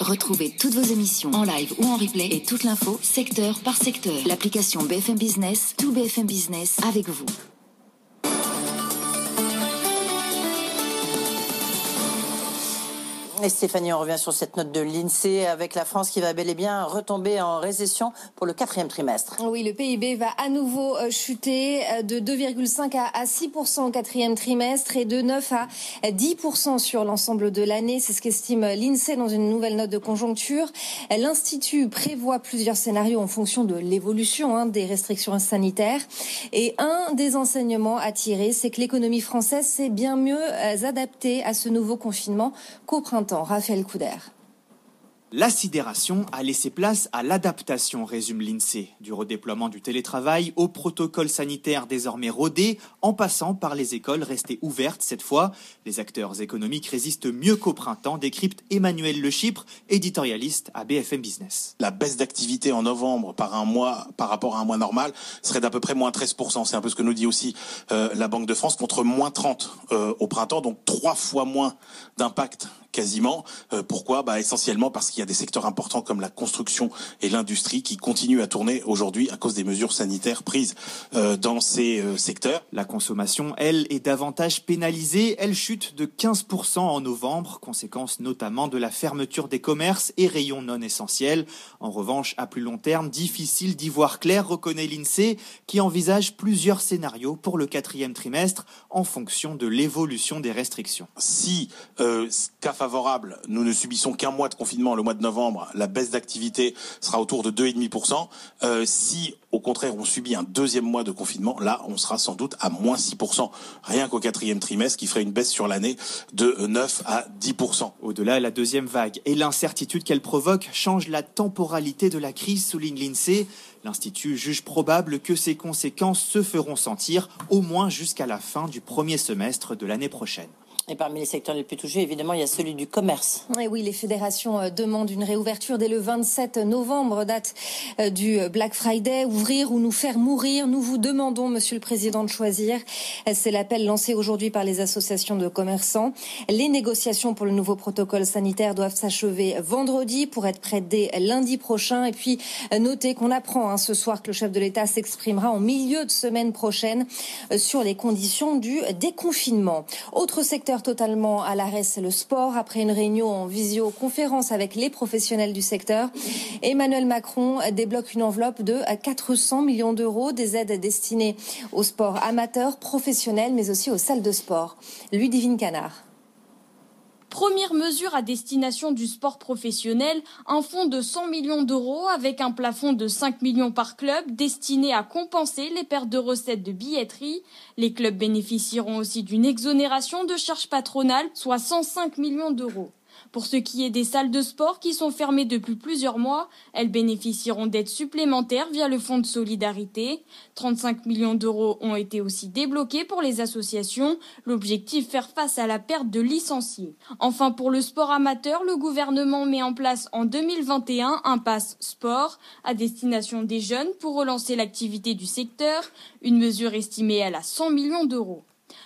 Retrouvez toutes vos émissions en live ou en replay et toute l'info secteur par secteur. L'application BFM Business, tout BFM Business avec vous. Et Stéphanie, on revient sur cette note de l'INSEE avec la France qui va bel et bien retomber en récession pour le quatrième trimestre. Oui, le PIB va à nouveau euh, chuter euh, de 2,5 à 6 au quatrième trimestre et de 9 à 10 sur l'ensemble de l'année. C'est ce qu'estime l'INSEE dans une nouvelle note de conjoncture. L'Institut prévoit plusieurs scénarios en fonction de l'évolution hein, des restrictions sanitaires. Et un des enseignements à tirer, c'est que l'économie française s'est bien mieux euh, adaptée à ce nouveau confinement qu'au printemps. Raphaël Couder. La sidération a laissé place à l'adaptation, résume l'INSEE, du redéploiement du télétravail au protocole sanitaire désormais rodé, en passant par les écoles restées ouvertes cette fois. Les acteurs économiques résistent mieux qu'au printemps, décrypte Emmanuel Le Chypre, éditorialiste à BFM Business. La baisse d'activité en novembre par un mois, par rapport à un mois normal, serait d'à peu près moins 13%. C'est un peu ce que nous dit aussi euh, la Banque de France, contre moins 30 euh, au printemps, donc trois fois moins d'impact quasiment. Euh, pourquoi? Bah, Essentiellement parce qu'il y a des secteurs importants comme la construction et l'industrie qui continuent à tourner aujourd'hui à cause des mesures sanitaires prises euh, dans ces euh, secteurs. La consommation, elle, est davantage pénalisée. Elle chute de 15% en novembre, conséquence notamment de la fermeture des commerces et rayons non essentiels. En revanche, à plus long terme, difficile d'y voir clair, reconnaît l'INSEE, qui envisage plusieurs scénarios pour le quatrième trimestre en fonction de l'évolution des restrictions. Si favorable, nous ne subissons qu'un mois de confinement, le mois de novembre, la baisse d'activité sera autour de 2,5%. Euh, si au contraire on subit un deuxième mois de confinement, là on sera sans doute à moins 6%, rien qu'au quatrième trimestre, qui ferait une baisse sur l'année de 9 à 10%. Au-delà, la deuxième vague et l'incertitude qu'elle provoque changent la temporalité de la crise, souligne l'INSEE. L'Institut juge probable que ces conséquences se feront sentir au moins jusqu'à la fin du premier semestre de l'année prochaine. Et parmi les secteurs les plus touchés, évidemment, il y a celui du commerce. Oui, les fédérations euh, demandent une réouverture dès le 27 novembre, date euh, du Black Friday. Ouvrir ou nous faire mourir, nous vous demandons, Monsieur le Président, de choisir. Euh, c'est l'appel lancé aujourd'hui par les associations de commerçants. Les négociations pour le nouveau protocole sanitaire doivent s'achever vendredi pour être prêtes dès lundi prochain. Et puis, notez qu'on apprend hein, ce soir que le chef de l'État s'exprimera en milieu de semaine prochaine sur les conditions du déconfinement. Autre secteur totalement à l'arrêt, c'est le sport. Après une réunion en visioconférence avec les professionnels du secteur, Emmanuel Macron débloque une enveloppe de 400 millions d'euros, des aides destinées au sport amateur, professionnel, mais aussi aux salles de sport. Ludivine Canard. Première mesure à destination du sport professionnel, un fonds de 100 millions d'euros avec un plafond de 5 millions par club destiné à compenser les pertes de recettes de billetterie. Les clubs bénéficieront aussi d'une exonération de charges patronales, soit 105 millions d'euros. Pour ce qui est des salles de sport qui sont fermées depuis plusieurs mois, elles bénéficieront d'aides supplémentaires via le Fonds de solidarité. 35 millions d'euros ont été aussi débloqués pour les associations. L'objectif, faire face à la perte de licenciés. Enfin, pour le sport amateur, le gouvernement met en place en 2021 un pass sport à destination des jeunes pour relancer l'activité du secteur, une mesure estimée à la 100 millions d'euros.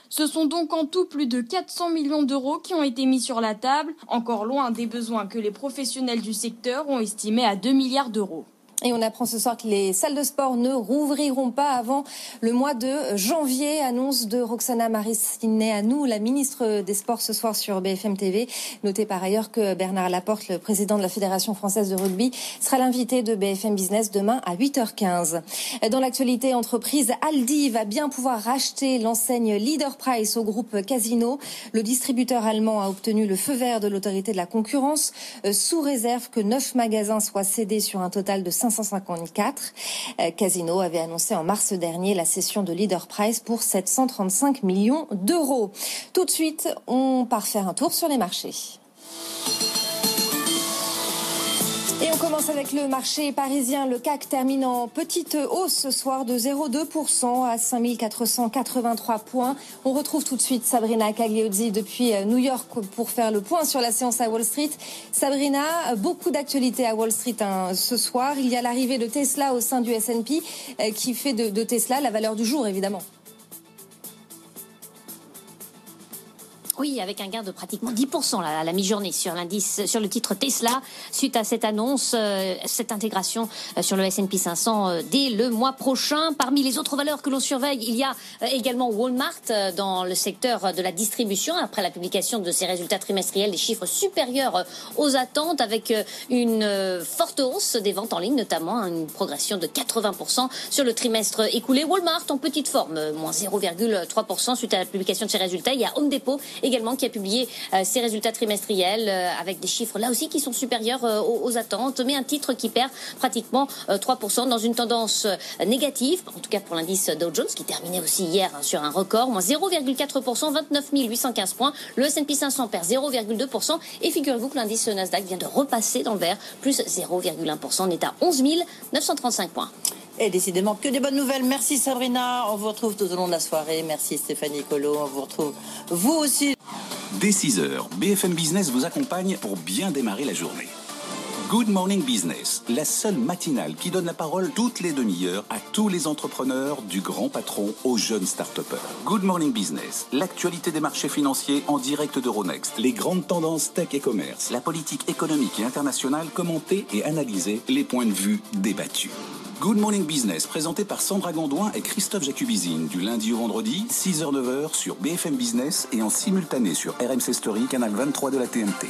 Ce sont donc en tout plus de 400 millions d'euros qui ont été mis sur la table, encore loin des besoins que les professionnels du secteur ont estimés à 2 milliards d'euros. Et on apprend ce soir que les salles de sport ne rouvriront pas avant le mois de janvier. Annonce de Roxana nous, la ministre des Sports ce soir sur BFM TV. Notez par ailleurs que Bernard Laporte, le président de la Fédération française de rugby, sera l'invité de BFM Business demain à 8h15. Dans l'actualité entreprise, Aldi va bien pouvoir racheter l'enseigne Leader Price au groupe Casino. Le distributeur allemand a obtenu le feu vert de l'autorité de la concurrence euh, sous réserve que neuf magasins soient cédés sur un total de 554. Euh, Casino avait annoncé en mars dernier la cession de Leader Price pour 735 millions d'euros. Tout de suite, on part faire un tour sur les marchés. Et on commence avec le marché parisien. Le CAC termine en petite hausse ce soir de 0,2% à 5483 points. On retrouve tout de suite Sabrina Cagliozzi depuis New York pour faire le point sur la séance à Wall Street. Sabrina, beaucoup d'actualités à Wall Street hein, ce soir. Il y a l'arrivée de Tesla au sein du S&P euh, qui fait de Tesla la valeur du jour, évidemment. Oui, avec un gain de pratiquement 10% à la mi-journée sur l'indice, sur le titre Tesla, suite à cette annonce, euh, cette intégration euh, sur le S&P 500 euh, dès le mois prochain. Parmi les autres valeurs que l'on surveille, il y a également Walmart dans le secteur de la distribution après la publication de ses résultats trimestriels, des chiffres supérieurs aux attentes, avec une forte hausse des ventes en ligne, notamment une progression de 80% sur le trimestre écoulé. Walmart en petite forme, moins 0,3% suite à la publication de ses résultats. Il y a Home Depot également qui a publié euh, ses résultats trimestriels euh, avec des chiffres là aussi qui sont supérieurs euh, aux, attentes, mais un titre qui perd pratiquement 3% dans une tendance négative, en tout cas pour l'indice Dow Jones qui terminait aussi hier hein, sur un record, moins 0,4%, 29 815 points. Le S&P 500 perd 0,2% et figurez-vous que l'indice Nasdaq vient de repasser dans le vert, plus 0,1%, on est à 11 935 points. Et décidément que des bonnes nouvelles. Merci Sabrina. On vous retrouve tout au long de la soirée. Merci Stéphanie Colo. On vous retrouve vous aussi. Dès 6h, BFM Business vous accompagne pour bien démarrer la journée. Good Morning Business, la seule matinale qui donne la parole toutes les demi-heures à tous les entrepreneurs, du grand patron aux jeunes start Good Morning Business, l'actualité des marchés financiers en direct d'Euronext, les grandes tendances tech et commerce, la politique économique et internationale commentée et analysée, les points de vue débattus. Good Morning Business, présenté par Sandra Gondouin et Christophe Jacubizine, du lundi au vendredi, 6h-9h sur BFM Business et en simultané sur RMC Story, canal 23 de la TNT.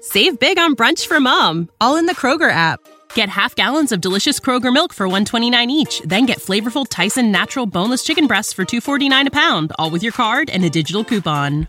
Save big on brunch for mom, all in the Kroger app. Get half gallons of delicious Kroger milk for 129 each, then get flavorful Tyson natural boneless chicken breasts for 249 a pound, all with your card and a digital coupon.